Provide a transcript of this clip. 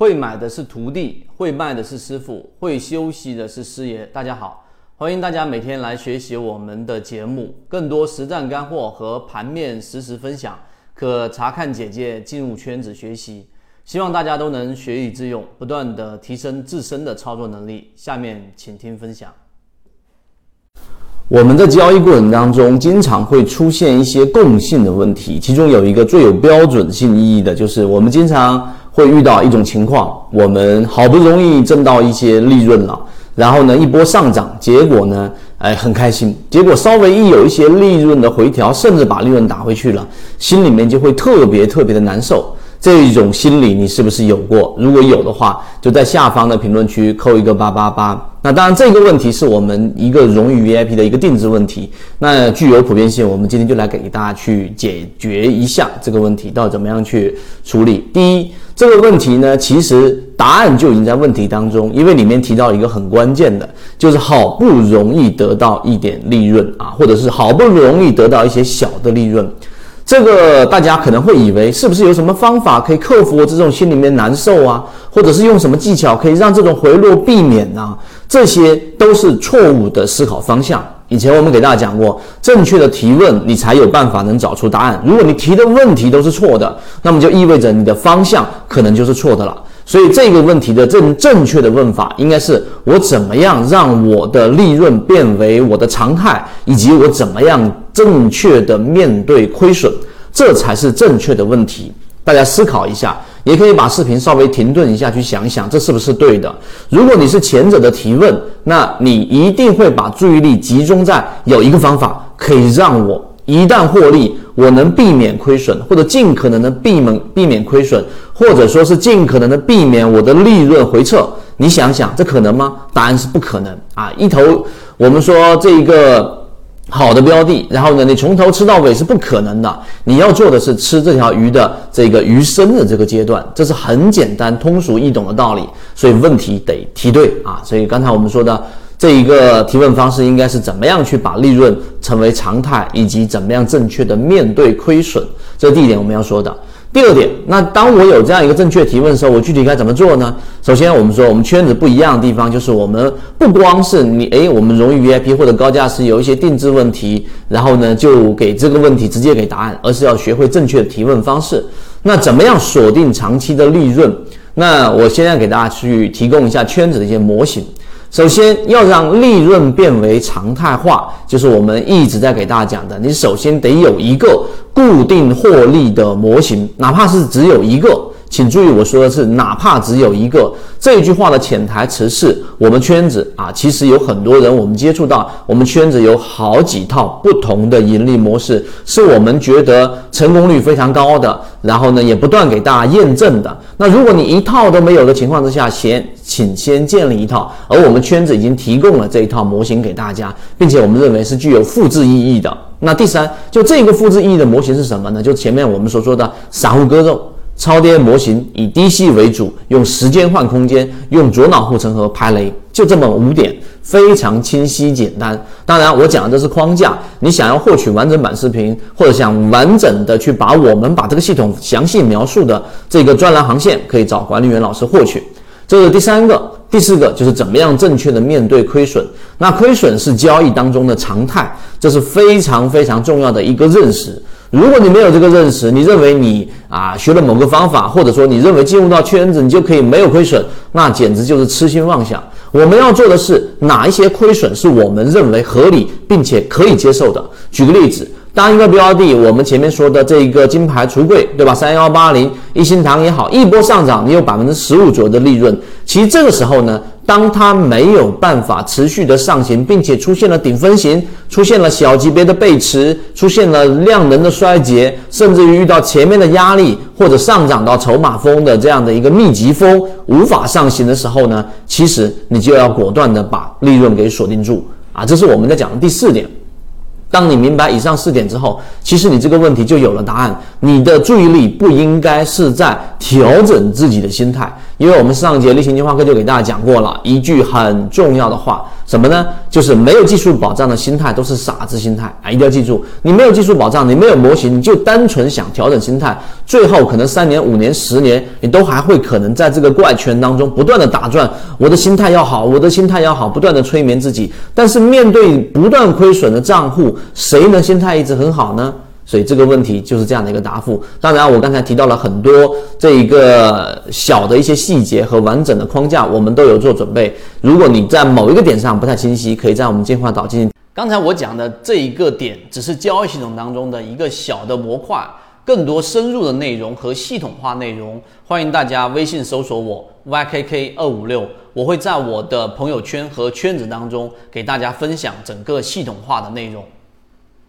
会买的是徒弟，会卖的是师傅，会休息的是师爷。大家好，欢迎大家每天来学习我们的节目，更多实战干货和盘面实时分享，可查看简介进入圈子学习。希望大家都能学以致用，不断的提升自身的操作能力。下面请听分享。我们在交易过程当中，经常会出现一些共性的问题，其中有一个最有标准性意义的，就是我们经常。会遇到一种情况，我们好不容易挣到一些利润了，然后呢一波上涨，结果呢，哎很开心，结果稍微一有一些利润的回调，甚至把利润打回去了，心里面就会特别特别的难受。这种心理你是不是有过？如果有的话，就在下方的评论区扣一个八八八。那当然，这个问题是我们一个荣誉 VIP 的一个定制问题，那具有普遍性。我们今天就来给大家去解决一下这个问题，到底怎么样去处理。第一，这个问题呢，其实答案就已经在问题当中，因为里面提到一个很关键的，就是好不容易得到一点利润啊，或者是好不容易得到一些小的利润。这个大家可能会以为是不是有什么方法可以克服我这种心里面难受啊，或者是用什么技巧可以让这种回落避免呢？这些都是错误的思考方向。以前我们给大家讲过，正确的提问你才有办法能找出答案。如果你提的问题都是错的，那么就意味着你的方向可能就是错的了。所以这个问题的正正确的问法应该是：我怎么样让我的利润变为我的常态，以及我怎么样正确的面对亏损，这才是正确的问题。大家思考一下，也可以把视频稍微停顿一下，去想一想这是不是对的。如果你是前者的提问，那你一定会把注意力集中在有一个方法可以让我。一旦获利，我能避免亏损，或者尽可能的避免避免亏损，或者说是尽可能的避免我的利润回撤。你想想，这可能吗？答案是不可能啊！一头我们说这一个好的标的，然后呢，你从头吃到尾是不可能的。你要做的是吃这条鱼的这个鱼身的这个阶段，这是很简单、通俗易懂的道理。所以问题得提对啊！所以刚才我们说的。这一个提问方式应该是怎么样去把利润成为常态，以及怎么样正确的面对亏损，这是第一点我们要说的。第二点，那当我有这样一个正确提问的时候，我具体该怎么做呢？首先，我们说我们圈子不一样的地方，就是我们不光是你，诶，我们荣誉 VIP 或者高价是有一些定制问题，然后呢就给这个问题直接给答案，而是要学会正确的提问方式。那怎么样锁定长期的利润？那我现在给大家去提供一下圈子的一些模型。首先要让利润变为常态化，就是我们一直在给大家讲的。你首先得有一个固定获利的模型，哪怕是只有一个。请注意，我说的是哪怕只有一个这句话的潜台词是我们圈子啊，其实有很多人，我们接触到我们圈子有好几套不同的盈利模式，是我们觉得成功率非常高的，然后呢也不断给大家验证的。那如果你一套都没有的情况之下，先请先建立一套，而我们圈子已经提供了这一套模型给大家，并且我们认为是具有复制意义的。那第三，就这个复制意义的模型是什么呢？就前面我们所说的散户割肉。超跌模型以低吸为主，用时间换空间，用左脑护城河排雷，就这么五点，非常清晰简单。当然，我讲的这是框架，你想要获取完整版视频，或者想完整的去把我们把这个系统详细描述的这个专栏航线，可以找管理员老师获取。这是第三个，第四个就是怎么样正确的面对亏损。那亏损是交易当中的常态，这是非常非常重要的一个认识。如果你没有这个认识，你认为你啊学了某个方法，或者说你认为进入到圈子你就可以没有亏损，那简直就是痴心妄想。我们要做的是哪一些亏损是我们认为合理并且可以接受的。举个例子。当一个标的，我们前面说的这一个金牌橱柜，对吧？三幺八零一心堂也好，一波上涨，你有百分之十五左右的利润。其实这个时候呢，当它没有办法持续的上行，并且出现了顶分型，出现了小级别的背驰，出现了量能的衰竭，甚至于遇到前面的压力或者上涨到筹码峰的这样的一个密集峰，无法上行的时候呢，其实你就要果断的把利润给锁定住啊！这是我们在讲的第四点。当你明白以上四点之后，其实你这个问题就有了答案。你的注意力不应该是在调整自己的心态，因为我们上节例行计划课就给大家讲过了一句很重要的话，什么呢？就是没有技术保障的心态都是傻子心态啊！一定要记住，你没有技术保障，你没有模型，你就单纯想调整心态，最后可能三年、五年、十年，你都还会可能在这个怪圈当中不断的打转。我的心态要好，我的心态要好，不断的催眠自己。但是面对不断亏损的账户，谁能心态一直很好呢？所以这个问题就是这样的一个答复。当然，我刚才提到了很多这一个小的一些细节和完整的框架，我们都有做准备。如果你在某一个点上不太清晰，可以在我们进化岛进行。刚才我讲的这一个点，只是交易系统当中的一个小的模块。更多深入的内容和系统化内容，欢迎大家微信搜索我 ykk 二五六，我会在我的朋友圈和圈子当中给大家分享整个系统化的内容。